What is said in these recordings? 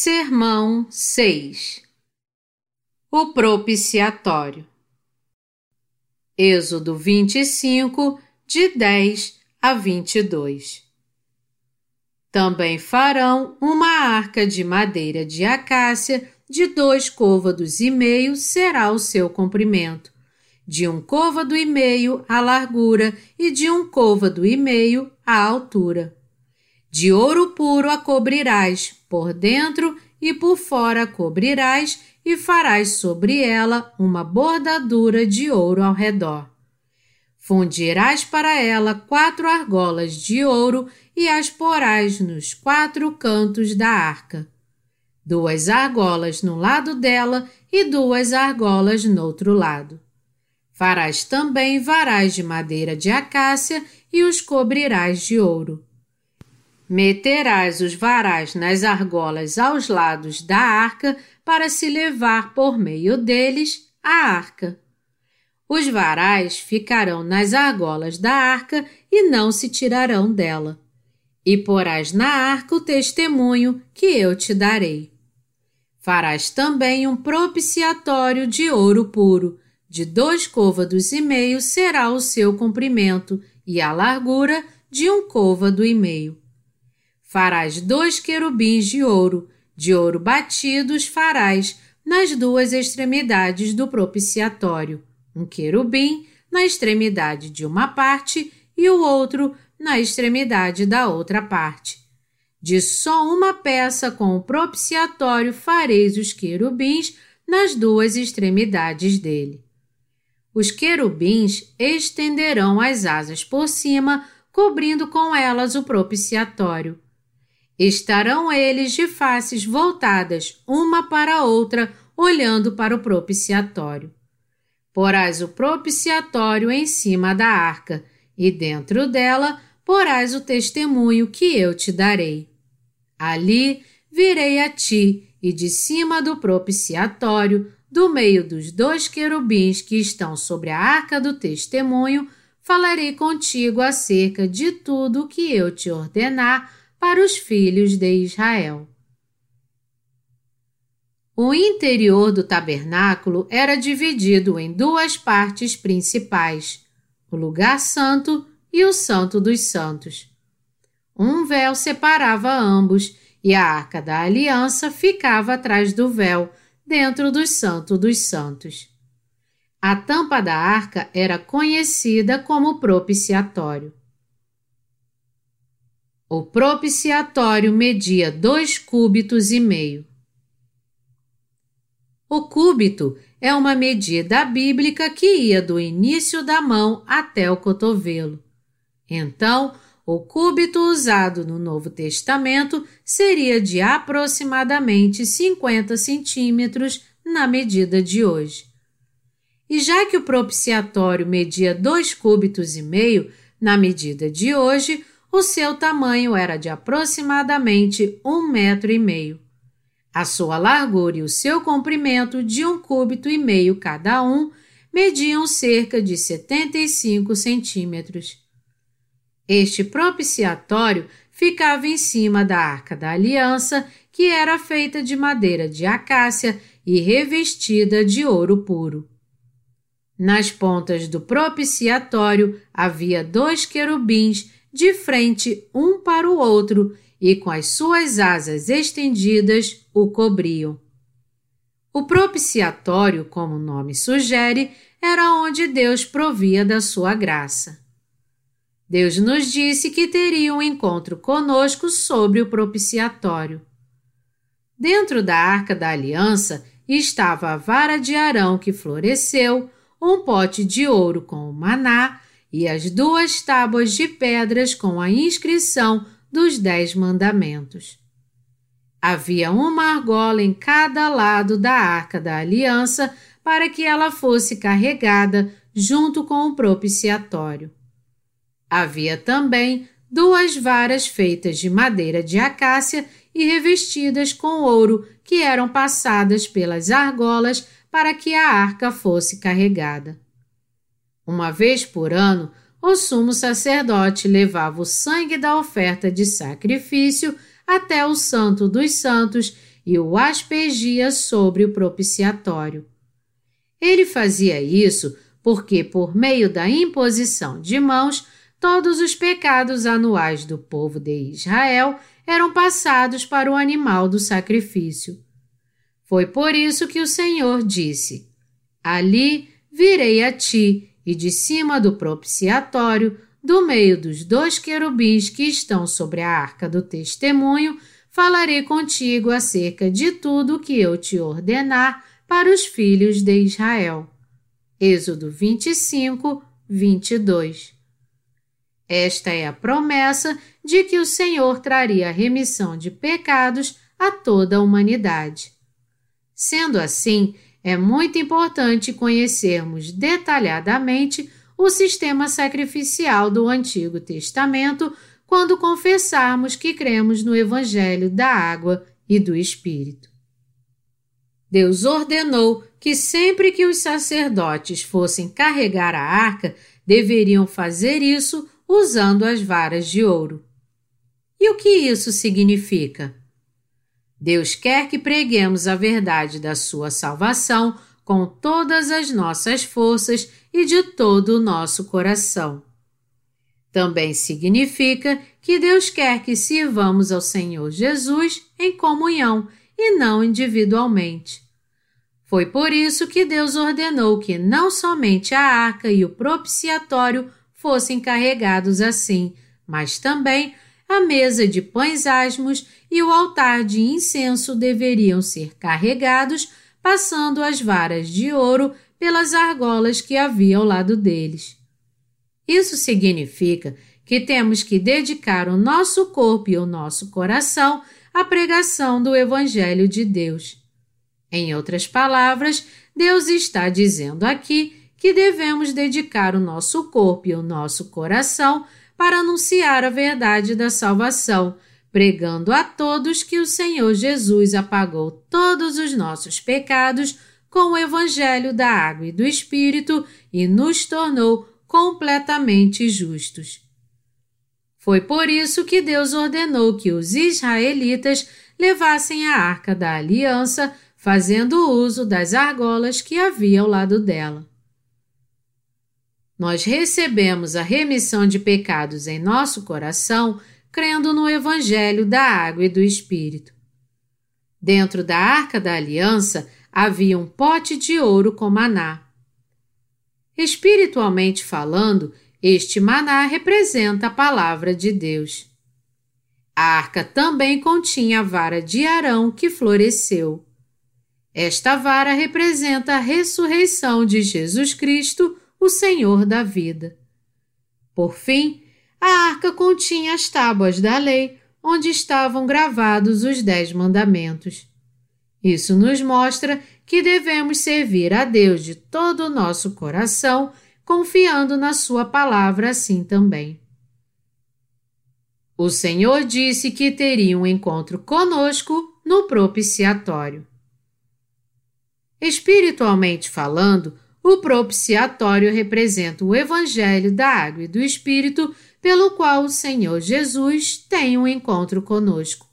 Sermão 6 O propiciatório. Êxodo 25, de 10 a 22 Também farão uma arca de madeira de acácia de dois côvados e meio será o seu comprimento, de um côvado e meio a largura e de um côvado e meio a altura. De ouro puro a cobrirás, por dentro e por fora cobrirás, e farás sobre ela uma bordadura de ouro ao redor. Fundirás para ela quatro argolas de ouro e as porás nos quatro cantos da arca. Duas argolas no lado dela e duas argolas no outro lado. Farás também varais de madeira de acácia e os cobrirás de ouro. Meterás os varais nas argolas aos lados da arca para se levar por meio deles a arca. Os varais ficarão nas argolas da arca e não se tirarão dela. E porás na arca o testemunho que eu te darei. Farás também um propiciatório de ouro puro, de dois côvados e meio será o seu comprimento, e a largura de um côvado e meio. Farás dois querubins de ouro, de ouro batidos farás nas duas extremidades do propiciatório, um querubim na extremidade de uma parte e o outro na extremidade da outra parte. De só uma peça com o propiciatório fareis os querubins nas duas extremidades dele. Os querubins estenderão as asas por cima, cobrindo com elas o propiciatório Estarão eles de faces voltadas uma para a outra, olhando para o propiciatório. Porás o propiciatório em cima da arca, e dentro dela porás o testemunho que eu te darei. Ali virei a ti, e de cima do propiciatório, do meio dos dois querubins que estão sobre a arca do testemunho, falarei contigo acerca de tudo o que eu te ordenar para os filhos de Israel. O interior do tabernáculo era dividido em duas partes principais, o lugar santo e o santo dos santos. Um véu separava ambos e a arca da aliança ficava atrás do véu, dentro do santo dos santos. A tampa da arca era conhecida como propiciatório. O propiciatório media dois cúbitos e meio. O cúbito é uma medida bíblica que ia do início da mão até o cotovelo. Então, o cúbito usado no Novo Testamento seria de aproximadamente 50 centímetros na medida de hoje. E já que o propiciatório media dois cúbitos e meio na medida de hoje, o seu tamanho era de aproximadamente um metro e meio. A sua largura e o seu comprimento, de um cúbito e meio cada um, mediam cerca de 75 centímetros. Este propiciatório ficava em cima da Arca da Aliança, que era feita de madeira de acácia e revestida de ouro puro. Nas pontas do propiciatório havia dois querubins de frente um para o outro e com as suas asas estendidas o cobriam. O propiciatório, como o nome sugere, era onde Deus provia da sua graça. Deus nos disse que teria um encontro conosco sobre o propiciatório. Dentro da arca da aliança estava a vara de Arão que floresceu, um pote de ouro com o maná e as duas tábuas de pedras com a inscrição dos Dez Mandamentos. Havia uma argola em cada lado da arca da aliança para que ela fosse carregada junto com o propiciatório. Havia também duas varas feitas de madeira de acácia e revestidas com ouro que eram passadas pelas argolas para que a arca fosse carregada. Uma vez por ano, o sumo sacerdote levava o sangue da oferta de sacrifício até o Santo dos Santos e o aspergia sobre o propiciatório. Ele fazia isso porque, por meio da imposição de mãos, todos os pecados anuais do povo de Israel eram passados para o animal do sacrifício. Foi por isso que o Senhor disse: Ali virei a ti, e de cima do propiciatório, do meio dos dois querubins que estão sobre a arca do testemunho, falarei contigo acerca de tudo o que eu te ordenar para os filhos de Israel. Êxodo 25, 22. Esta é a promessa de que o Senhor traria remissão de pecados a toda a humanidade. Sendo assim, é muito importante conhecermos detalhadamente o sistema sacrificial do Antigo Testamento quando confessarmos que cremos no Evangelho da Água e do Espírito. Deus ordenou que sempre que os sacerdotes fossem carregar a arca, deveriam fazer isso usando as varas de ouro. E o que isso significa? Deus quer que preguemos a verdade da sua salvação com todas as nossas forças e de todo o nosso coração. Também significa que Deus quer que sirvamos ao Senhor Jesus em comunhão e não individualmente. Foi por isso que Deus ordenou que não somente a arca e o propiciatório fossem carregados assim, mas também a mesa de pães asmos e o altar de incenso deveriam ser carregados, passando as varas de ouro pelas argolas que havia ao lado deles. Isso significa que temos que dedicar o nosso corpo e o nosso coração à pregação do Evangelho de Deus. Em outras palavras, Deus está dizendo aqui que devemos dedicar o nosso corpo e o nosso coração para anunciar a verdade da salvação, pregando a todos que o Senhor Jesus apagou todos os nossos pecados com o Evangelho da Água e do Espírito e nos tornou completamente justos. Foi por isso que Deus ordenou que os israelitas levassem a arca da aliança, fazendo uso das argolas que havia ao lado dela. Nós recebemos a remissão de pecados em nosso coração crendo no Evangelho da Água e do Espírito. Dentro da arca da aliança havia um pote de ouro com maná. Espiritualmente falando, este maná representa a palavra de Deus. A arca também continha a vara de Arão que floresceu. Esta vara representa a ressurreição de Jesus Cristo, o Senhor da vida. Por fim, a arca continha as tábuas da lei, onde estavam gravados os Dez Mandamentos. Isso nos mostra que devemos servir a Deus de todo o nosso coração, confiando na Sua palavra assim também. O Senhor disse que teria um encontro conosco no propiciatório. Espiritualmente falando, o propiciatório representa o Evangelho da Água e do Espírito pelo qual o Senhor Jesus tem um encontro conosco.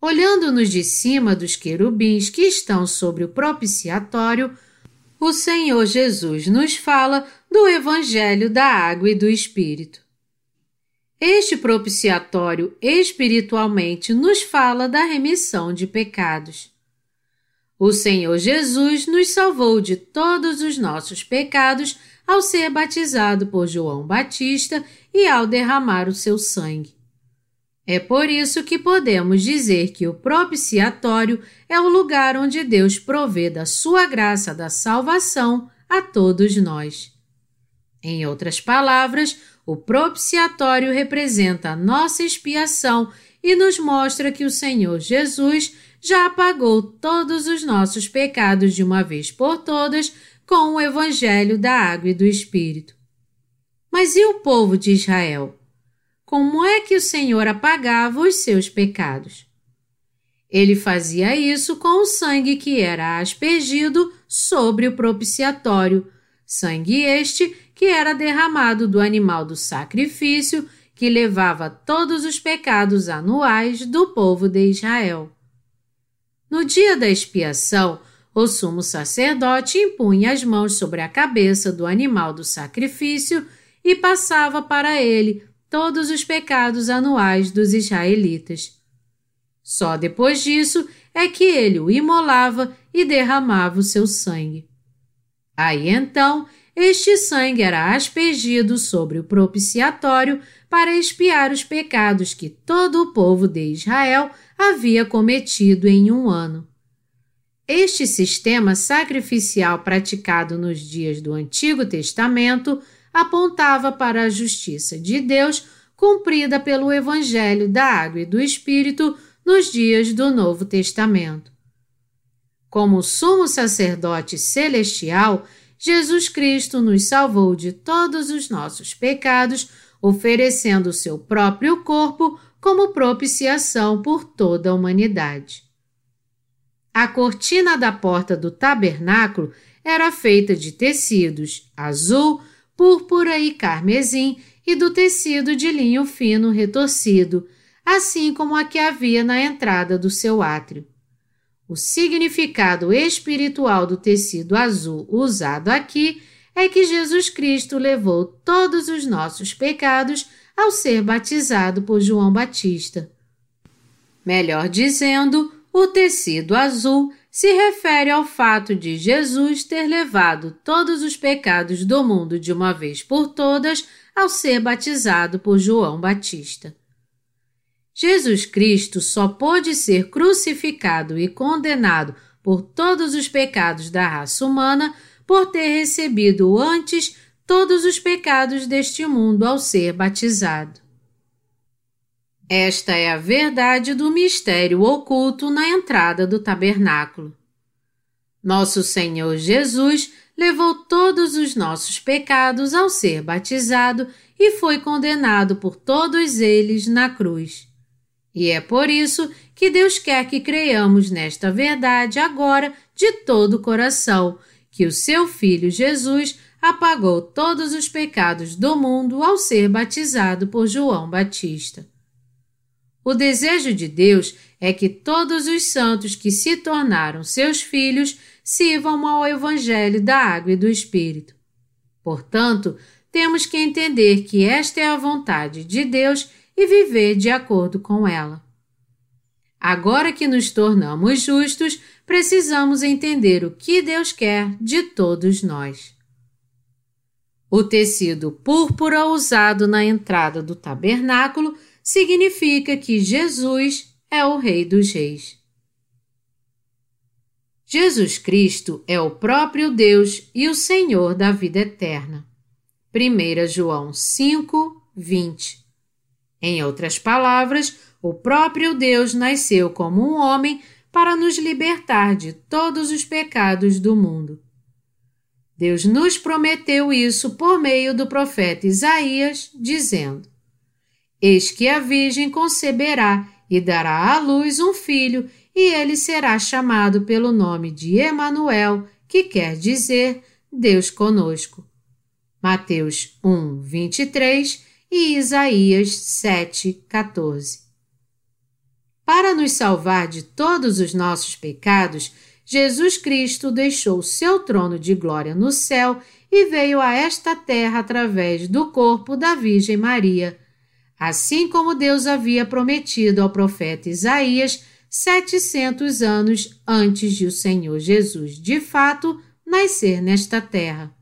Olhando-nos de cima dos querubins que estão sobre o propiciatório, o Senhor Jesus nos fala do Evangelho da Água e do Espírito. Este propiciatório espiritualmente nos fala da remissão de pecados. O Senhor Jesus nos salvou de todos os nossos pecados ao ser batizado por João Batista e ao derramar o seu sangue. É por isso que podemos dizer que o propiciatório é o lugar onde Deus provê da sua graça da salvação a todos nós. Em outras palavras, o propiciatório representa a nossa expiação e nos mostra que o Senhor Jesus já apagou todos os nossos pecados de uma vez por todas com o Evangelho da Água e do Espírito. Mas e o povo de Israel? Como é que o Senhor apagava os seus pecados? Ele fazia isso com o sangue que era aspergido sobre o propiciatório, sangue este que era derramado do animal do sacrifício que levava todos os pecados anuais do povo de Israel. No dia da expiação, o sumo sacerdote impunha as mãos sobre a cabeça do animal do sacrifício e passava para ele todos os pecados anuais dos israelitas. Só depois disso é que ele o imolava e derramava o seu sangue. Aí então, este sangue era aspergido sobre o propiciatório para expiar os pecados que todo o povo de Israel havia cometido em um ano. Este sistema sacrificial praticado nos dias do Antigo Testamento apontava para a justiça de Deus cumprida pelo Evangelho da Água e do Espírito nos dias do Novo Testamento. Como sumo sacerdote celestial, Jesus Cristo nos salvou de todos os nossos pecados, oferecendo o seu próprio corpo como propiciação por toda a humanidade. A cortina da porta do tabernáculo era feita de tecidos azul, púrpura e carmesim e do tecido de linho fino retorcido, assim como a que havia na entrada do seu átrio. O significado espiritual do tecido azul usado aqui é que Jesus Cristo levou todos os nossos pecados ao ser batizado por João Batista. Melhor dizendo, o tecido azul se refere ao fato de Jesus ter levado todos os pecados do mundo de uma vez por todas ao ser batizado por João Batista. Jesus Cristo só pôde ser crucificado e condenado por todos os pecados da raça humana por ter recebido antes todos os pecados deste mundo ao ser batizado. Esta é a verdade do mistério oculto na entrada do tabernáculo. Nosso Senhor Jesus levou todos os nossos pecados ao ser batizado e foi condenado por todos eles na cruz. E é por isso que Deus quer que creiamos nesta verdade agora de todo o coração, que o seu Filho Jesus apagou todos os pecados do mundo ao ser batizado por João Batista. O desejo de Deus é que todos os santos que se tornaram seus filhos sirvam ao Evangelho da Água e do Espírito. Portanto, temos que entender que esta é a vontade de Deus e viver de acordo com ela. Agora que nos tornamos justos, precisamos entender o que Deus quer de todos nós. O tecido púrpura usado na entrada do tabernáculo significa que Jesus é o Rei dos Reis. Jesus Cristo é o próprio Deus e o Senhor da vida eterna. 1 João 5, 20. Em outras palavras, o próprio Deus nasceu como um homem para nos libertar de todos os pecados do mundo. Deus nos prometeu isso por meio do profeta Isaías, dizendo: Eis que a Virgem conceberá e dará à luz um filho, e ele será chamado pelo nome de Emanuel, que quer dizer Deus conosco. Mateus 1, 23 e Isaías 7, 14. Para nos salvar de todos os nossos pecados, Jesus Cristo deixou seu trono de glória no céu e veio a esta terra através do corpo da Virgem Maria assim como Deus havia prometido ao profeta Isaías setecentos anos antes de o Senhor Jesus, de fato, nascer nesta terra.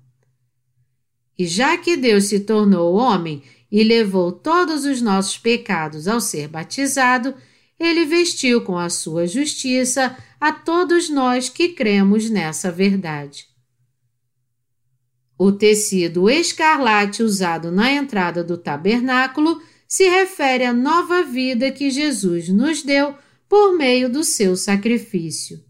E já que Deus se tornou homem e levou todos os nossos pecados ao ser batizado, ele vestiu com a sua justiça a todos nós que cremos nessa verdade. O tecido escarlate usado na entrada do tabernáculo se refere à nova vida que Jesus nos deu por meio do seu sacrifício.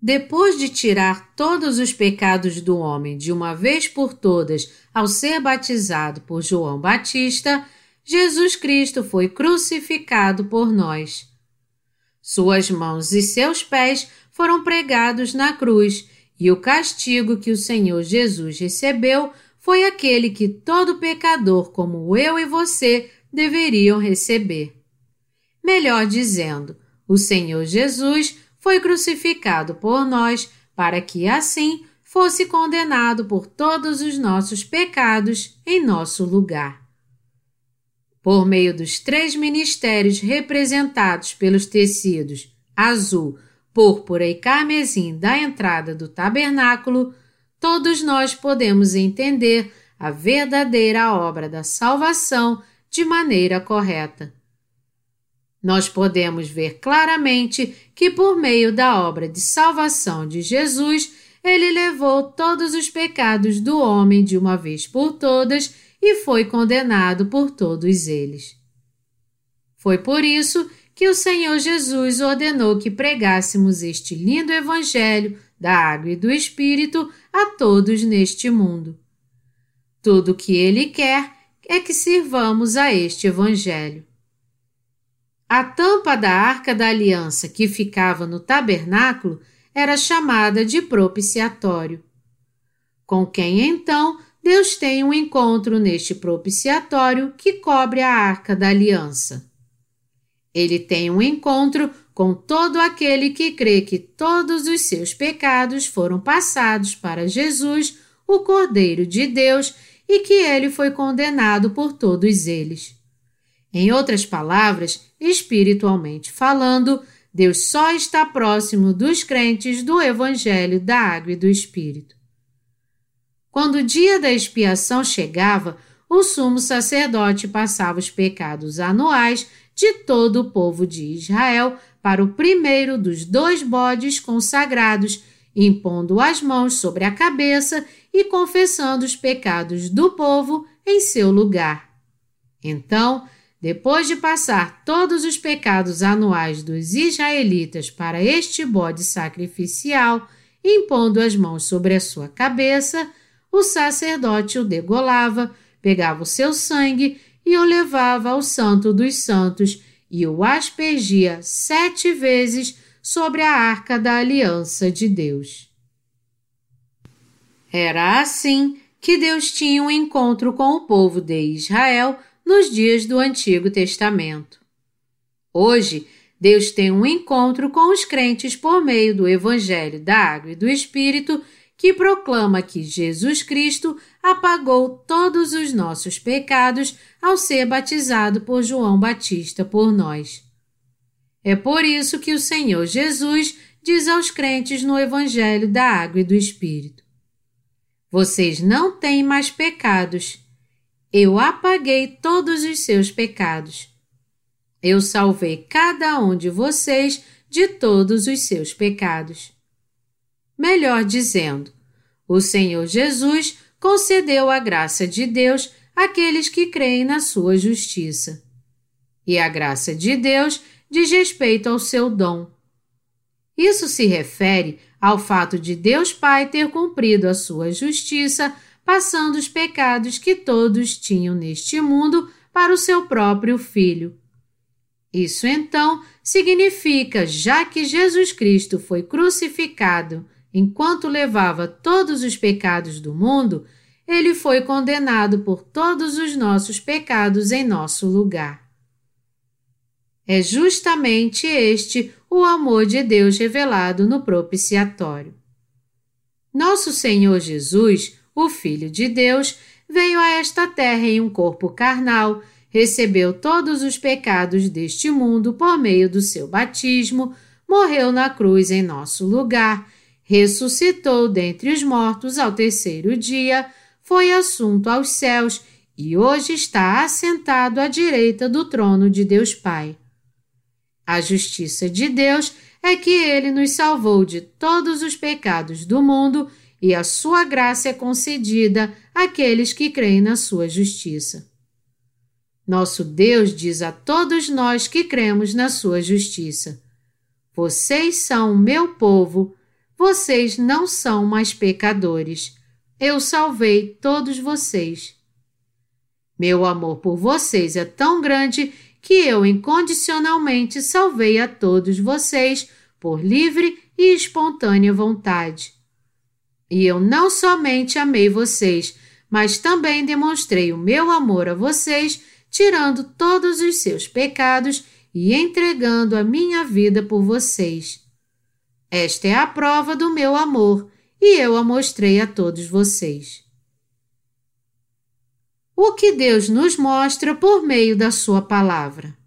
Depois de tirar todos os pecados do homem de uma vez por todas ao ser batizado por João Batista, Jesus Cristo foi crucificado por nós. Suas mãos e seus pés foram pregados na cruz, e o castigo que o Senhor Jesus recebeu foi aquele que todo pecador como eu e você deveriam receber. Melhor dizendo, o Senhor Jesus foi crucificado por nós para que assim fosse condenado por todos os nossos pecados em nosso lugar. Por meio dos três ministérios representados pelos tecidos azul, púrpura e carmesim da entrada do tabernáculo, todos nós podemos entender a verdadeira obra da salvação de maneira correta. Nós podemos ver claramente que, por meio da obra de salvação de Jesus, ele levou todos os pecados do homem de uma vez por todas e foi condenado por todos eles. Foi por isso que o Senhor Jesus ordenou que pregássemos este lindo Evangelho da água e do Espírito a todos neste mundo. Tudo o que Ele quer é que sirvamos a este Evangelho. A tampa da arca da aliança que ficava no tabernáculo era chamada de propiciatório. Com quem então Deus tem um encontro neste propiciatório que cobre a arca da aliança. Ele tem um encontro com todo aquele que crê que todos os seus pecados foram passados para Jesus, o Cordeiro de Deus, e que ele foi condenado por todos eles. Em outras palavras, espiritualmente falando, Deus só está próximo dos crentes do Evangelho da Água e do Espírito. Quando o dia da expiação chegava, o sumo sacerdote passava os pecados anuais de todo o povo de Israel para o primeiro dos dois bodes consagrados, impondo as mãos sobre a cabeça e confessando os pecados do povo em seu lugar. Então, depois de passar todos os pecados anuais dos israelitas para este bode sacrificial, impondo as mãos sobre a sua cabeça, o sacerdote o degolava, pegava o seu sangue e o levava ao Santo dos Santos e o aspergia sete vezes sobre a arca da aliança de Deus. Era assim que Deus tinha um encontro com o povo de Israel nos dias do Antigo Testamento. Hoje, Deus tem um encontro com os crentes por meio do Evangelho da Água e do Espírito que proclama que Jesus Cristo apagou todos os nossos pecados ao ser batizado por João Batista por nós. É por isso que o Senhor Jesus diz aos crentes no Evangelho da Água e do Espírito: Vocês não têm mais pecados. Eu apaguei todos os seus pecados. Eu salvei cada um de vocês de todos os seus pecados. Melhor dizendo, o Senhor Jesus concedeu a graça de Deus àqueles que creem na sua justiça. E a graça de Deus diz respeito ao seu dom. Isso se refere ao fato de Deus Pai ter cumprido a sua justiça, passando os pecados que todos tinham neste mundo para o seu próprio Filho. Isso então significa, já que Jesus Cristo foi crucificado enquanto levava todos os pecados do mundo, ele foi condenado por todos os nossos pecados em nosso lugar. É justamente este o amor de Deus revelado no propiciatório. Nosso Senhor Jesus, o Filho de Deus, veio a esta terra em um corpo carnal, recebeu todos os pecados deste mundo por meio do seu batismo, morreu na cruz em nosso lugar ressuscitou dentre os mortos ao terceiro dia, foi assunto aos céus e hoje está assentado à direita do trono de Deus Pai. A justiça de Deus é que ele nos salvou de todos os pecados do mundo e a sua graça é concedida àqueles que creem na sua justiça. Nosso Deus diz a todos nós que cremos na sua justiça: Vocês são o meu povo vocês não são mais pecadores. Eu salvei todos vocês. Meu amor por vocês é tão grande que eu incondicionalmente salvei a todos vocês por livre e espontânea vontade. E eu não somente amei vocês, mas também demonstrei o meu amor a vocês, tirando todos os seus pecados e entregando a minha vida por vocês. Esta é a prova do meu amor e eu a mostrei a todos vocês. O que Deus nos mostra por meio da Sua palavra.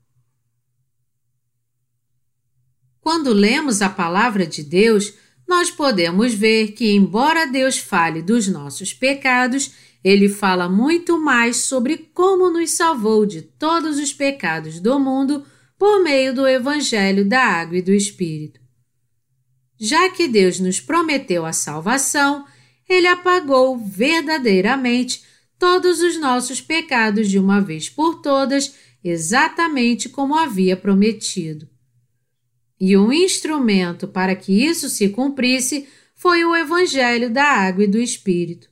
Quando lemos a palavra de Deus, nós podemos ver que, embora Deus fale dos nossos pecados, ele fala muito mais sobre como nos salvou de todos os pecados do mundo por meio do Evangelho da Água e do Espírito. Já que Deus nos prometeu a salvação, ele apagou verdadeiramente todos os nossos pecados de uma vez por todas, exatamente como havia prometido. E um instrumento para que isso se cumprisse foi o Evangelho da Água e do Espírito.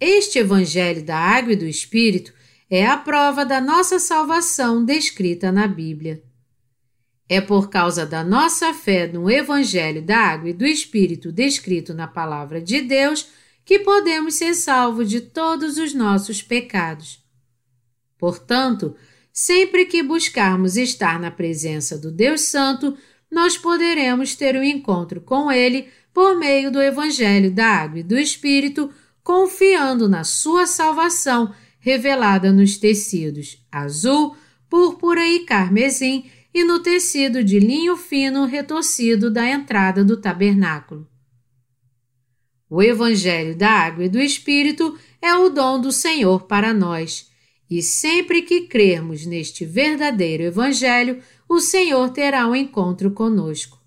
Este Evangelho da Água e do Espírito é a prova da nossa salvação descrita na Bíblia. É por causa da nossa fé no Evangelho da Água e do Espírito descrito na Palavra de Deus que podemos ser salvos de todos os nossos pecados. Portanto, Sempre que buscarmos estar na presença do Deus Santo, nós poderemos ter um encontro com Ele por meio do Evangelho da Água e do Espírito, confiando na Sua salvação revelada nos tecidos azul, púrpura e carmesim e no tecido de linho fino retorcido da entrada do tabernáculo. O Evangelho da Água e do Espírito é o dom do Senhor para nós e sempre que crermos neste verdadeiro Evangelho, o Senhor terá um encontro conosco.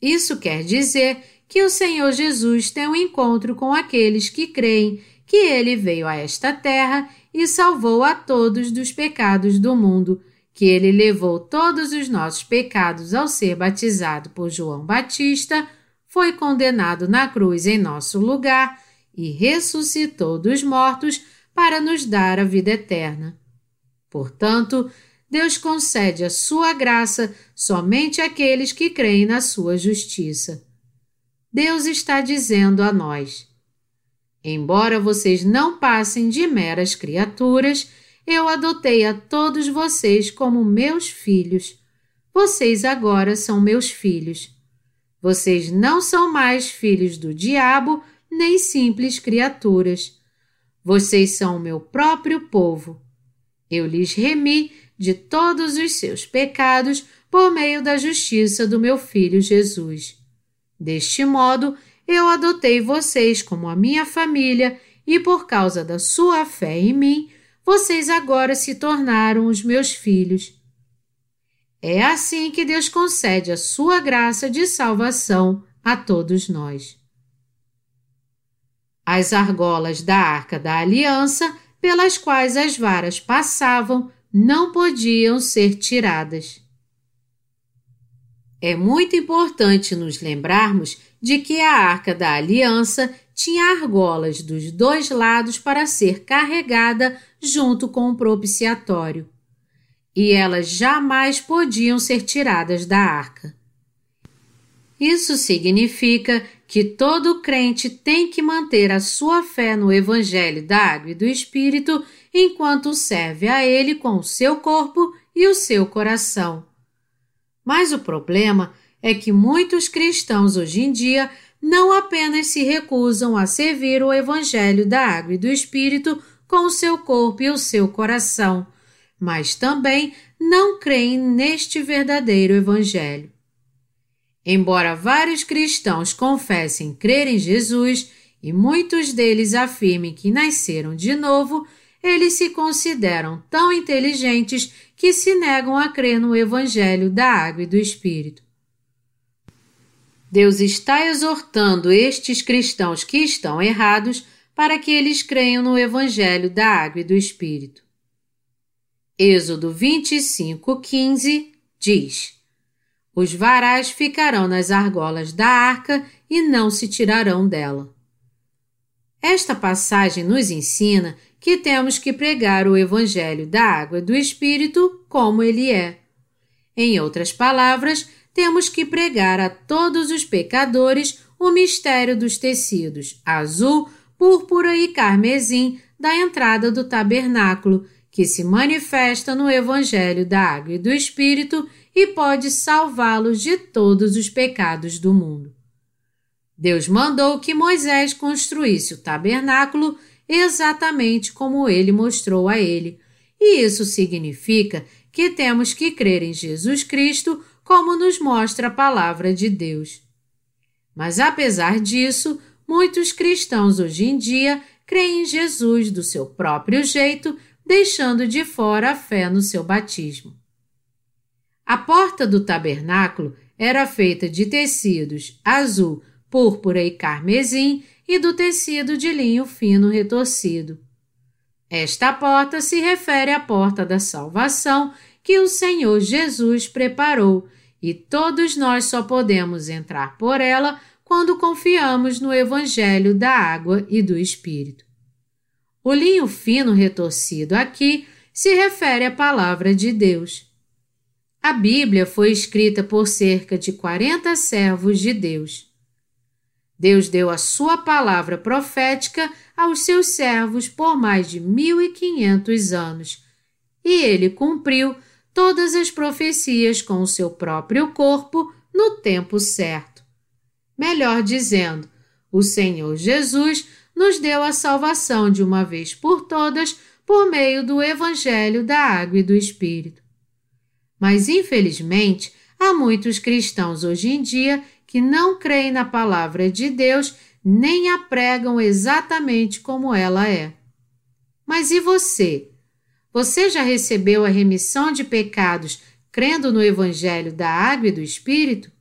Isso quer dizer que o Senhor Jesus tem um encontro com aqueles que creem que ele veio a esta terra e salvou a todos dos pecados do mundo, que ele levou todos os nossos pecados ao ser batizado por João Batista, foi condenado na cruz em nosso lugar e ressuscitou dos mortos para nos dar a vida eterna. Portanto, Deus concede a sua graça somente àqueles que creem na sua justiça. Deus está dizendo a nós: Embora vocês não passem de meras criaturas, eu adotei a todos vocês como meus filhos. Vocês agora são meus filhos. Vocês não são mais filhos do diabo, nem simples criaturas. Vocês são o meu próprio povo. Eu lhes remi de todos os seus pecados por meio da justiça do meu filho Jesus. Deste modo, eu adotei vocês como a minha família e por causa da sua fé em mim, vocês agora se tornaram os meus filhos. É assim que Deus concede a sua graça de salvação a todos nós. As argolas da arca da aliança, pelas quais as varas passavam, não podiam ser tiradas. É muito importante nos lembrarmos de que a arca da aliança tinha argolas dos dois lados para ser carregada junto com o propiciatório. E elas jamais podiam ser tiradas da arca. Isso significa que todo crente tem que manter a sua fé no Evangelho da Água e do Espírito enquanto serve a Ele com o seu corpo e o seu coração. Mas o problema é que muitos cristãos hoje em dia não apenas se recusam a servir o Evangelho da Água e do Espírito com o seu corpo e o seu coração, mas também não creem neste verdadeiro Evangelho. Embora vários cristãos confessem crer em Jesus e muitos deles afirmem que nasceram de novo, eles se consideram tão inteligentes que se negam a crer no Evangelho da Água e do Espírito. Deus está exortando estes cristãos que estão errados para que eles creiam no Evangelho da Água e do Espírito. Êxodo 25:15 diz: os varais ficarão nas argolas da arca e não se tirarão dela. Esta passagem nos ensina que temos que pregar o Evangelho da água e do Espírito como ele é. Em outras palavras, temos que pregar a todos os pecadores o mistério dos tecidos azul, púrpura e carmesim da entrada do tabernáculo, que se manifesta no Evangelho da Água e do Espírito e pode salvá-los de todos os pecados do mundo. Deus mandou que Moisés construísse o tabernáculo exatamente como ele mostrou a ele, e isso significa que temos que crer em Jesus Cristo como nos mostra a palavra de Deus. Mas apesar disso, muitos cristãos hoje em dia creem em Jesus do seu próprio jeito, deixando de fora a fé no seu batismo. A porta do tabernáculo era feita de tecidos azul, púrpura e carmesim e do tecido de linho fino retorcido. Esta porta se refere à porta da salvação que o Senhor Jesus preparou, e todos nós só podemos entrar por ela quando confiamos no Evangelho da água e do Espírito. O linho fino retorcido aqui se refere à palavra de Deus. A Bíblia foi escrita por cerca de 40 servos de Deus. Deus deu a sua palavra profética aos seus servos por mais de 1500 anos, e ele cumpriu todas as profecias com o seu próprio corpo no tempo certo. Melhor dizendo, o Senhor Jesus nos deu a salvação de uma vez por todas por meio do Evangelho da Água e do Espírito. Mas, infelizmente, há muitos cristãos hoje em dia que não creem na palavra de Deus nem a pregam exatamente como ela é. Mas e você? Você já recebeu a remissão de pecados crendo no Evangelho da Água e do Espírito?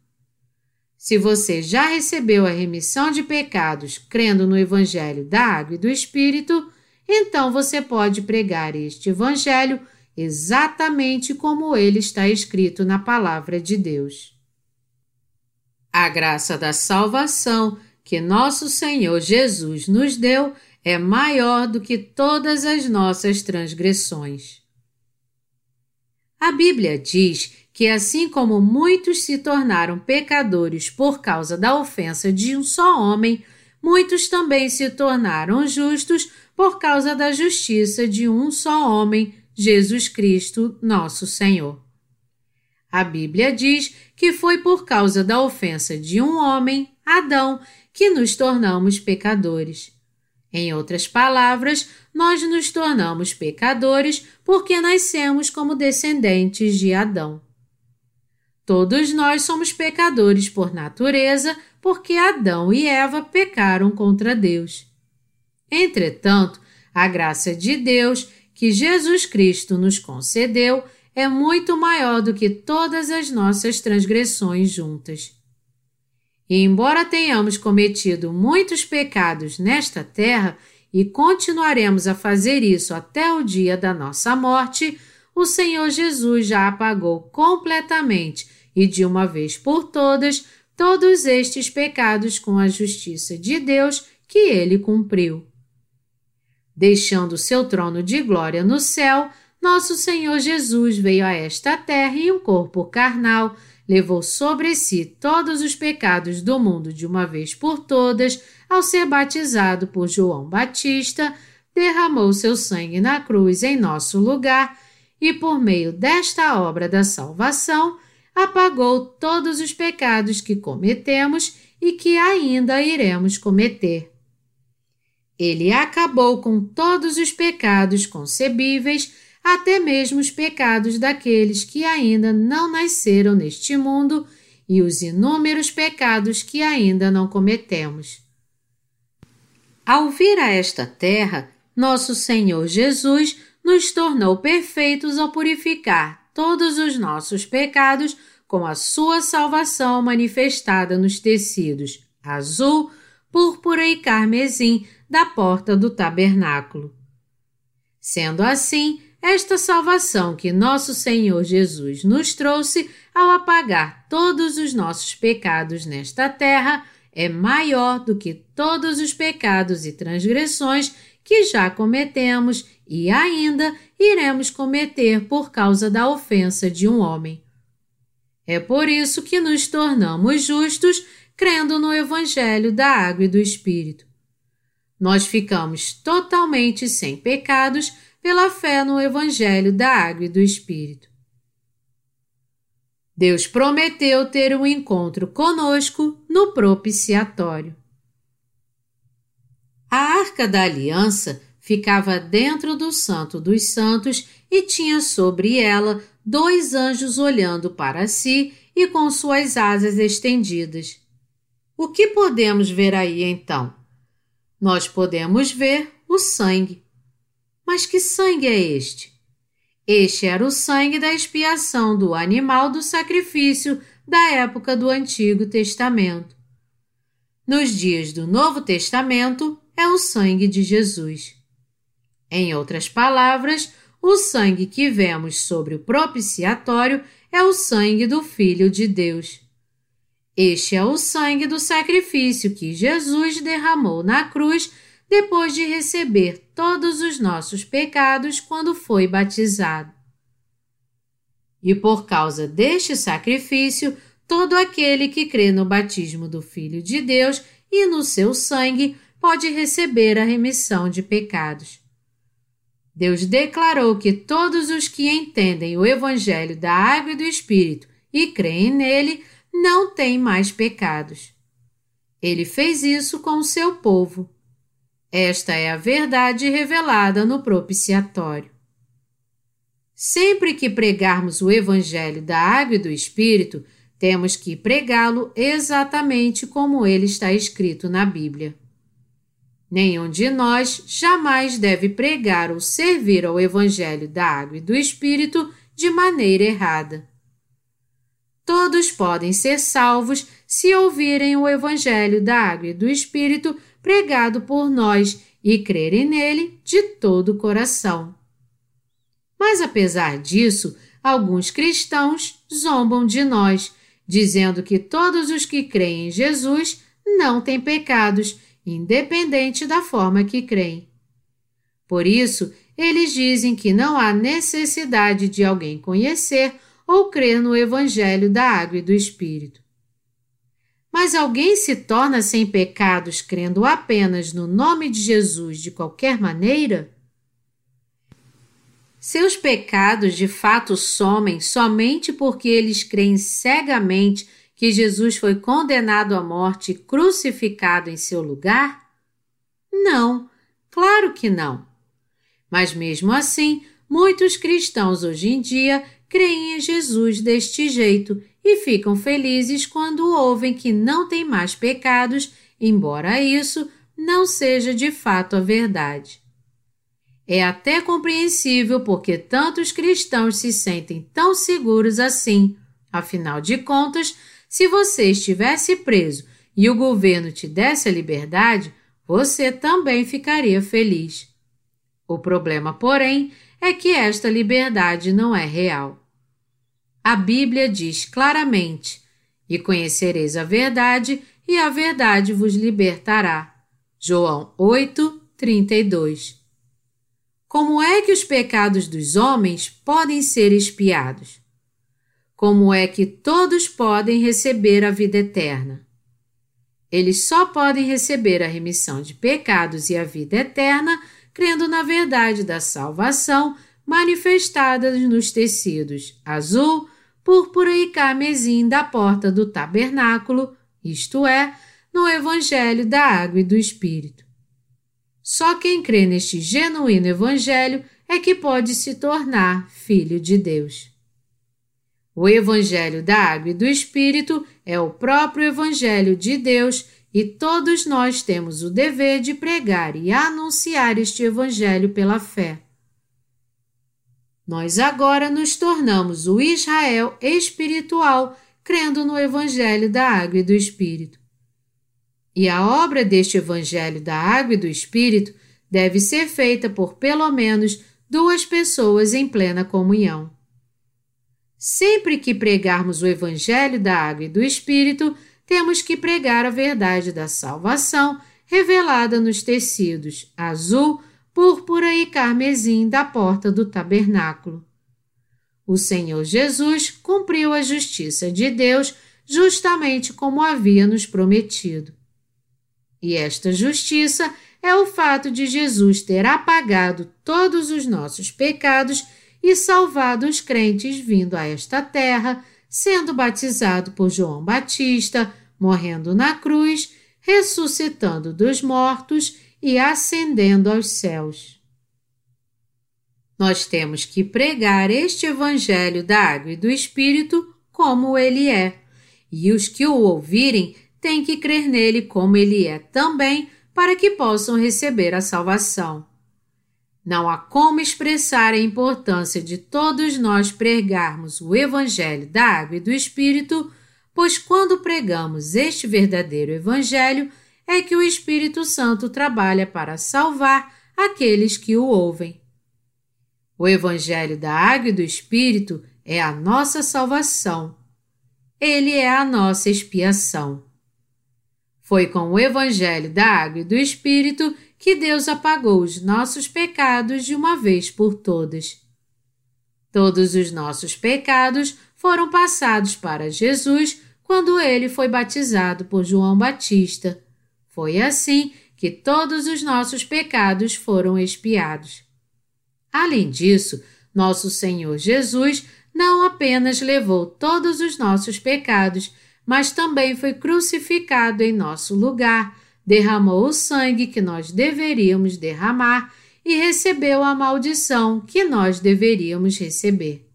Se você já recebeu a remissão de pecados crendo no Evangelho da Água e do Espírito, então você pode pregar este Evangelho exatamente como ele está escrito na Palavra de Deus. A graça da salvação que nosso Senhor Jesus nos deu é maior do que todas as nossas transgressões. A Bíblia diz que, assim como muitos se tornaram pecadores por causa da ofensa de um só homem, muitos também se tornaram justos por causa da justiça de um só homem, Jesus Cristo, nosso Senhor. A Bíblia diz que foi por causa da ofensa de um homem, Adão, que nos tornamos pecadores. Em outras palavras, nós nos tornamos pecadores porque nascemos como descendentes de Adão. Todos nós somos pecadores por natureza, porque Adão e Eva pecaram contra Deus. Entretanto, a graça de Deus, que Jesus Cristo nos concedeu, é muito maior do que todas as nossas transgressões juntas. E embora tenhamos cometido muitos pecados nesta terra e continuaremos a fazer isso até o dia da nossa morte, o Senhor Jesus já apagou completamente e de uma vez por todas todos estes pecados com a justiça de Deus que ele cumpriu. Deixando seu trono de glória no céu, nosso Senhor Jesus veio a esta terra em um corpo carnal, levou sobre si todos os pecados do mundo de uma vez por todas, ao ser batizado por João Batista, derramou seu sangue na cruz em nosso lugar e, por meio desta obra da salvação, apagou todos os pecados que cometemos e que ainda iremos cometer. Ele acabou com todos os pecados concebíveis, até mesmo os pecados daqueles que ainda não nasceram neste mundo e os inúmeros pecados que ainda não cometemos. Ao vir a esta terra, nosso Senhor Jesus nos tornou perfeitos ao purificar todos os nossos pecados com a sua salvação manifestada nos tecidos azul, púrpura e carmesim da porta do tabernáculo. Sendo assim, esta salvação que nosso Senhor Jesus nos trouxe ao apagar todos os nossos pecados nesta terra é maior do que todos os pecados e transgressões que já cometemos e ainda iremos cometer por causa da ofensa de um homem. É por isso que nos tornamos justos crendo no Evangelho da Água e do Espírito. Nós ficamos totalmente sem pecados pela fé no Evangelho da Água e do Espírito. Deus prometeu ter um encontro conosco no propiciatório. A Arca da Aliança ficava dentro do Santo dos Santos e tinha sobre ela dois anjos olhando para si e com suas asas estendidas. O que podemos ver aí então? Nós podemos ver o sangue. Mas que sangue é este? Este era o sangue da expiação do animal do sacrifício da época do Antigo Testamento. Nos dias do Novo Testamento, é o sangue de Jesus. Em outras palavras, o sangue que vemos sobre o propiciatório é o sangue do Filho de Deus. Este é o sangue do sacrifício que Jesus derramou na cruz depois de receber todos os nossos pecados quando foi batizado. E por causa deste sacrifício, todo aquele que crê no batismo do Filho de Deus e no seu sangue pode receber a remissão de pecados. Deus declarou que todos os que entendem o Evangelho da Água e do Espírito e creem nele não têm mais pecados. Ele fez isso com o seu povo. Esta é a verdade revelada no propiciatório. Sempre que pregarmos o Evangelho da Água e do Espírito, temos que pregá-lo exatamente como ele está escrito na Bíblia. Nenhum de nós jamais deve pregar ou servir ao Evangelho da Água e do Espírito de maneira errada. Todos podem ser salvos se ouvirem o Evangelho da Água e do Espírito pregado por nós e crerem nele de todo o coração. Mas apesar disso, alguns cristãos zombam de nós, dizendo que todos os que creem em Jesus não têm pecados independente da forma que creem. Por isso, eles dizem que não há necessidade de alguém conhecer ou crer no Evangelho da Água e do Espírito. Mas alguém se torna sem pecados crendo apenas no nome de Jesus de qualquer maneira? Seus pecados de fato somem somente porque eles creem cegamente que Jesus foi condenado à morte e crucificado em seu lugar? Não, claro que não. Mas mesmo assim, muitos cristãos hoje em dia creem em Jesus deste jeito e ficam felizes quando ouvem que não tem mais pecados, embora isso não seja de fato a verdade. É até compreensível porque tantos cristãos se sentem tão seguros assim. Afinal de contas, se você estivesse preso e o governo te desse a liberdade, você também ficaria feliz. O problema, porém, é que esta liberdade não é real. A Bíblia diz claramente: E conhecereis a verdade, e a verdade vos libertará. João 8, 32. Como é que os pecados dos homens podem ser expiados? Como é que todos podem receber a vida eterna. Eles só podem receber a remissão de pecados e a vida eterna crendo na verdade da salvação manifestada nos tecidos azul, púrpura e carmesim da porta do tabernáculo, isto é, no Evangelho da Água e do Espírito. Só quem crê neste genuíno Evangelho é que pode se tornar filho de Deus. O Evangelho da Água e do Espírito é o próprio Evangelho de Deus e todos nós temos o dever de pregar e anunciar este Evangelho pela fé. Nós agora nos tornamos o Israel espiritual, crendo no Evangelho da Água e do Espírito. E a obra deste Evangelho da Água e do Espírito deve ser feita por pelo menos duas pessoas em plena comunhão. Sempre que pregarmos o Evangelho da Água e do Espírito, temos que pregar a verdade da salvação revelada nos tecidos azul, púrpura e carmesim da porta do tabernáculo. O Senhor Jesus cumpriu a justiça de Deus justamente como havia nos prometido. E esta justiça é o fato de Jesus ter apagado todos os nossos pecados e salvado os crentes vindo a esta terra, sendo batizado por João Batista, morrendo na cruz, ressuscitando dos mortos e ascendendo aos céus. Nós temos que pregar este Evangelho da Água e do Espírito como ele é, e os que o ouvirem têm que crer nele como ele é também, para que possam receber a salvação. Não há como expressar a importância de todos nós pregarmos o Evangelho da Água e do Espírito, pois quando pregamos este verdadeiro Evangelho, é que o Espírito Santo trabalha para salvar aqueles que o ouvem. O Evangelho da Água e do Espírito é a nossa salvação. Ele é a nossa expiação. Foi com o Evangelho da Água e do Espírito que Deus apagou os nossos pecados de uma vez por todas. Todos os nossos pecados foram passados para Jesus quando ele foi batizado por João Batista foi assim que todos os nossos pecados foram expiados. Além disso, nosso Senhor Jesus não apenas levou todos os nossos pecados, mas também foi crucificado em nosso lugar, derramou o sangue que nós deveríamos derramar e recebeu a maldição que nós deveríamos receber.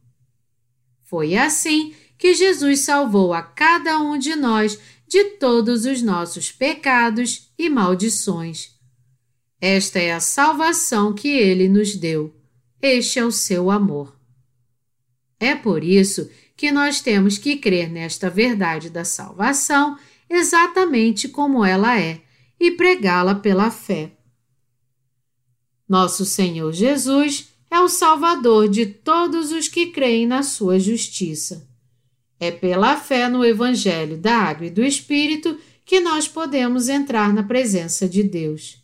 Foi assim que Jesus salvou a cada um de nós de todos os nossos pecados e maldições. Esta é a salvação que ele nos deu. Este é o seu amor. É por isso que nós temos que crer nesta verdade da salvação exatamente como ela é e pregá-la pela fé. Nosso Senhor Jesus é o Salvador de todos os que creem na sua justiça. É pela fé no Evangelho da Água e do Espírito que nós podemos entrar na presença de Deus.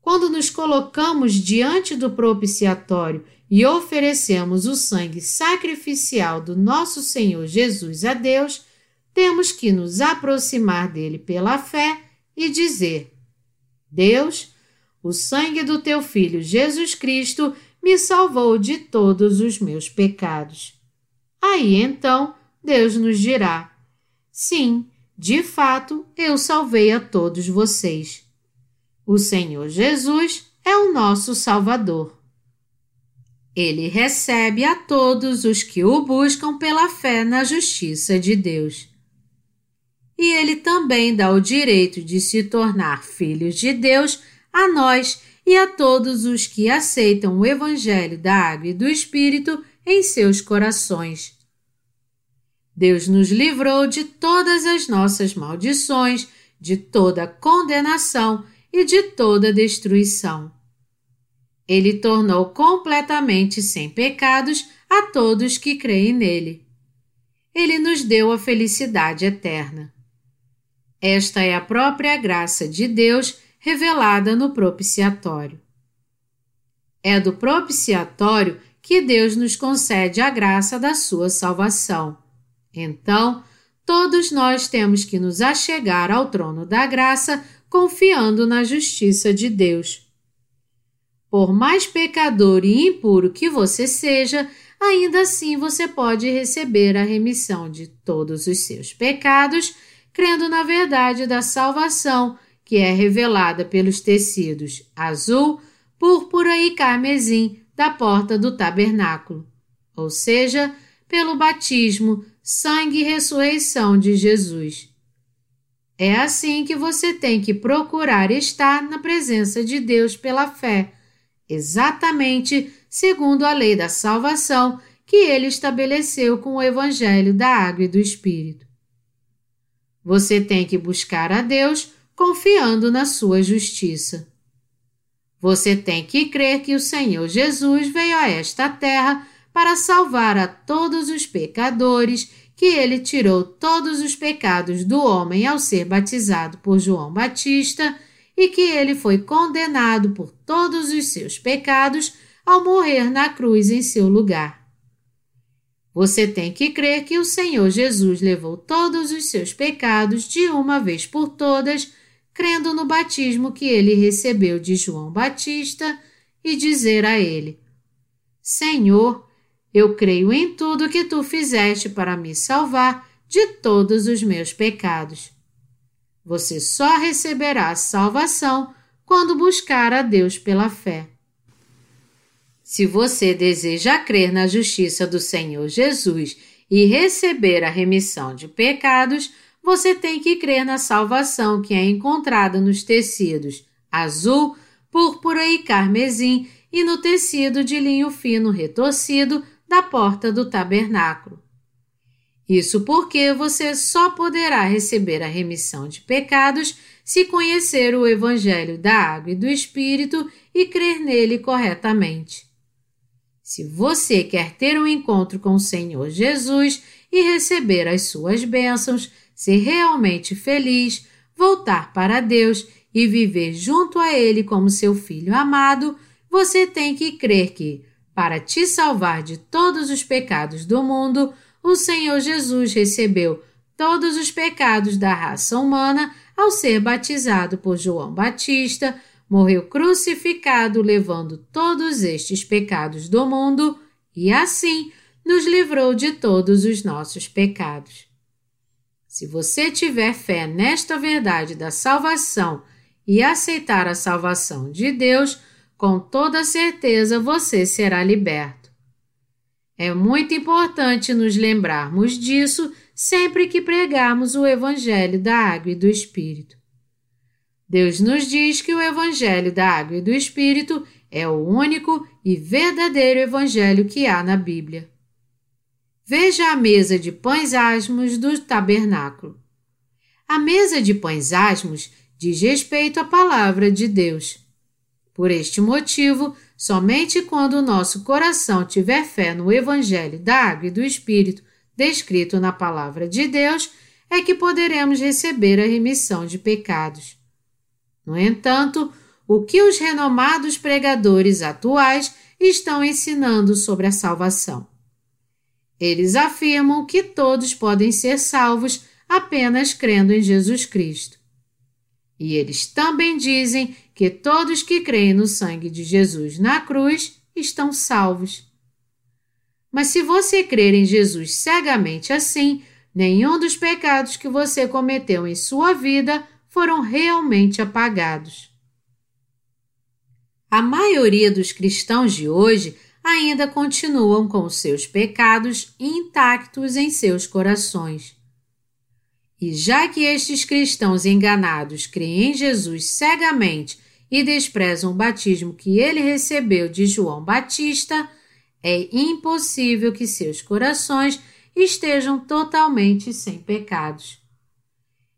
Quando nos colocamos diante do propiciatório e oferecemos o sangue sacrificial do nosso Senhor Jesus a Deus, temos que nos aproximar dele pela fé e dizer: Deus, o sangue do teu Filho Jesus Cristo me salvou de todos os meus pecados. Aí então Deus nos dirá: Sim, de fato, eu salvei a todos vocês. O Senhor Jesus é o nosso Salvador. Ele recebe a todos os que o buscam pela fé na justiça de Deus. E ele também dá o direito de se tornar filhos de Deus a nós e a todos os que aceitam o Evangelho da Água e do Espírito em seus corações. Deus nos livrou de todas as nossas maldições, de toda condenação e de toda destruição. Ele tornou completamente sem pecados a todos que creem nele. Ele nos deu a felicidade eterna. Esta é a própria graça de Deus revelada no propiciatório. É do propiciatório que Deus nos concede a graça da sua salvação. Então, todos nós temos que nos achegar ao trono da graça confiando na justiça de Deus. Por mais pecador e impuro que você seja, ainda assim você pode receber a remissão de todos os seus pecados, crendo na verdade da salvação que é revelada pelos tecidos azul, púrpura e carmesim da porta do tabernáculo, ou seja, pelo batismo, sangue e ressurreição de Jesus. É assim que você tem que procurar estar na presença de Deus pela fé, exatamente segundo a lei da salvação que ele estabeleceu com o Evangelho da Água e do Espírito. Você tem que buscar a Deus confiando na sua justiça. Você tem que crer que o Senhor Jesus veio a esta terra para salvar a todos os pecadores, que ele tirou todos os pecados do homem ao ser batizado por João Batista e que ele foi condenado por todos os seus pecados ao morrer na cruz em seu lugar. Você tem que crer que o Senhor Jesus levou todos os seus pecados de uma vez por todas, crendo no batismo que ele recebeu de João Batista e dizer a ele: Senhor, eu creio em tudo que tu fizeste para me salvar de todos os meus pecados. Você só receberá salvação quando buscar a Deus pela fé. Se você deseja crer na justiça do Senhor Jesus e receber a remissão de pecados, você tem que crer na salvação que é encontrada nos tecidos azul, púrpura e carmesim e no tecido de linho fino retorcido da porta do tabernáculo. Isso porque você só poderá receber a remissão de pecados se conhecer o Evangelho da Água e do Espírito e crer nele corretamente. Se você quer ter um encontro com o Senhor Jesus e receber as suas bênçãos, ser realmente feliz, voltar para Deus e viver junto a Ele como seu filho amado, você tem que crer que, para te salvar de todos os pecados do mundo, o Senhor Jesus recebeu todos os pecados da raça humana ao ser batizado por João Batista, morreu crucificado levando todos estes pecados do mundo e assim nos livrou de todos os nossos pecados. Se você tiver fé nesta verdade da salvação e aceitar a salvação de Deus, com toda certeza você será liberto. É muito importante nos lembrarmos disso sempre que pregarmos o Evangelho da Água e do Espírito. Deus nos diz que o Evangelho da Água e do Espírito é o único e verdadeiro Evangelho que há na Bíblia. Veja a mesa de pães asmos do tabernáculo. A mesa de pães asmos diz respeito à palavra de Deus. Por este motivo, somente quando o nosso coração tiver fé no Evangelho da Água e do Espírito descrito na palavra de Deus, é que poderemos receber a remissão de pecados. No entanto, o que os renomados pregadores atuais estão ensinando sobre a salvação? Eles afirmam que todos podem ser salvos apenas crendo em Jesus Cristo. E eles também dizem que todos que creem no sangue de Jesus na cruz estão salvos. Mas se você crer em Jesus cegamente assim, nenhum dos pecados que você cometeu em sua vida foram realmente apagados. A maioria dos cristãos de hoje ainda continuam com seus pecados intactos em seus corações. E já que estes cristãos enganados creem em Jesus cegamente e desprezam o batismo que ele recebeu de João Batista, é impossível que seus corações estejam totalmente sem pecados.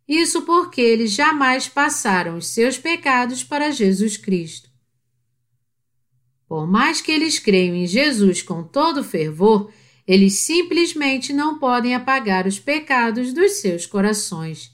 Isso porque eles jamais passaram os seus pecados para Jesus Cristo. Por mais que eles creiam em Jesus com todo fervor, eles simplesmente não podem apagar os pecados dos seus corações.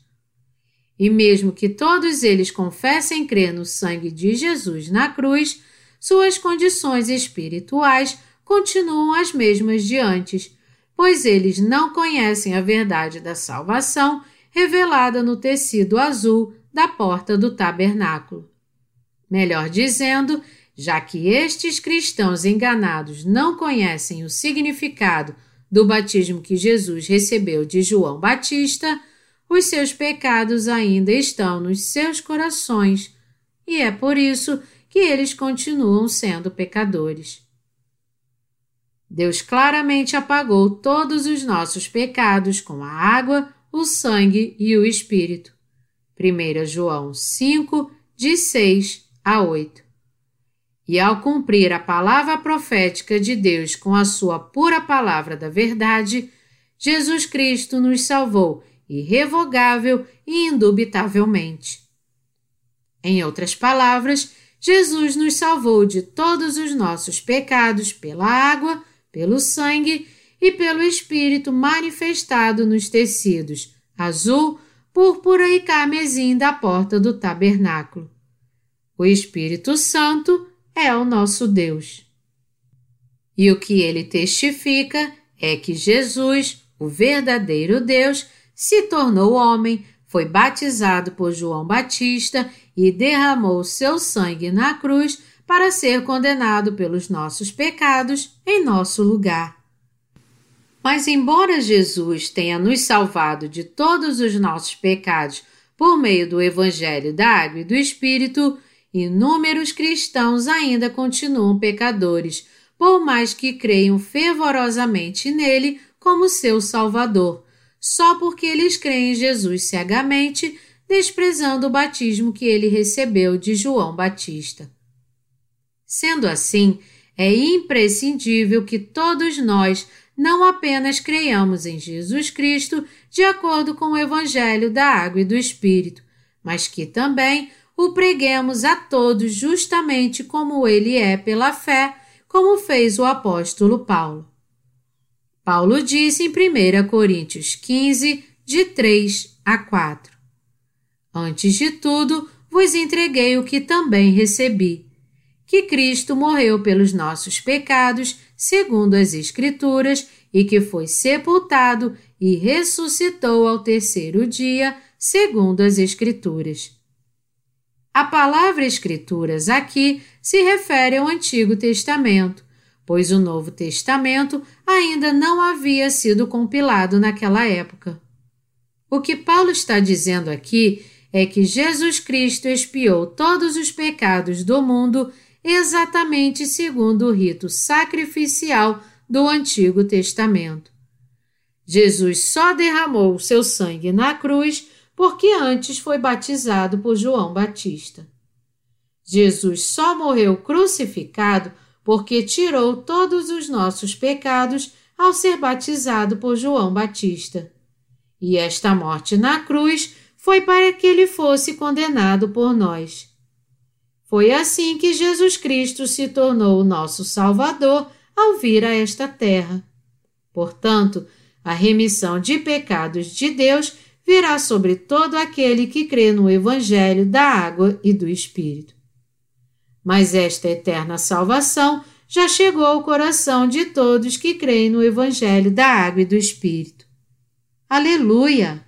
E mesmo que todos eles confessem crer no sangue de Jesus na cruz, suas condições espirituais continuam as mesmas de antes, pois eles não conhecem a verdade da salvação revelada no tecido azul da porta do tabernáculo. Melhor dizendo, já que estes cristãos enganados não conhecem o significado do batismo que Jesus recebeu de João Batista, os seus pecados ainda estão nos seus corações e é por isso que eles continuam sendo pecadores. Deus claramente apagou todos os nossos pecados com a água, o sangue e o Espírito. 1 João 5, de 6 a 8. E ao cumprir a palavra profética de Deus com a sua pura palavra da verdade, Jesus Cristo nos salvou irrevogável e indubitavelmente. Em outras palavras, Jesus nos salvou de todos os nossos pecados pela água, pelo sangue e pelo Espírito manifestado nos tecidos azul, púrpura e carmesim da porta do tabernáculo. O Espírito Santo é o nosso Deus. E o que ele testifica é que Jesus, o verdadeiro Deus, se tornou homem, foi batizado por João Batista e derramou seu sangue na cruz para ser condenado pelos nossos pecados em nosso lugar. Mas, embora Jesus tenha nos salvado de todos os nossos pecados por meio do Evangelho da Água e do Espírito, inúmeros cristãos ainda continuam pecadores, por mais que creiam fervorosamente nele como seu Salvador só porque eles creem em Jesus cegamente, desprezando o batismo que ele recebeu de João Batista. Sendo assim, é imprescindível que todos nós não apenas creiamos em Jesus Cristo de acordo com o Evangelho da Água e do Espírito, mas que também o preguemos a todos justamente como ele é pela fé, como fez o apóstolo Paulo. Paulo disse em 1 Coríntios 15, de 3 a 4. Antes de tudo, vos entreguei o que também recebi: que Cristo morreu pelos nossos pecados, segundo as Escrituras, e que foi sepultado e ressuscitou ao terceiro dia, segundo as Escrituras. A palavra Escrituras aqui se refere ao Antigo Testamento, pois o Novo Testamento ainda não havia sido compilado naquela época. O que Paulo está dizendo aqui é que Jesus Cristo expiou todos os pecados do mundo exatamente segundo o rito sacrificial do Antigo Testamento. Jesus só derramou seu sangue na cruz porque antes foi batizado por João Batista. Jesus só morreu crucificado porque tirou todos os nossos pecados ao ser batizado por João Batista. E esta morte na cruz foi para que ele fosse condenado por nós. Foi assim que Jesus Cristo se tornou o nosso Salvador ao vir a esta terra. Portanto, a remissão de pecados de Deus virá sobre todo aquele que crê no Evangelho da água e do Espírito mas esta eterna salvação já chegou ao coração de todos que creem no Evangelho da Água e do Espírito. Aleluia!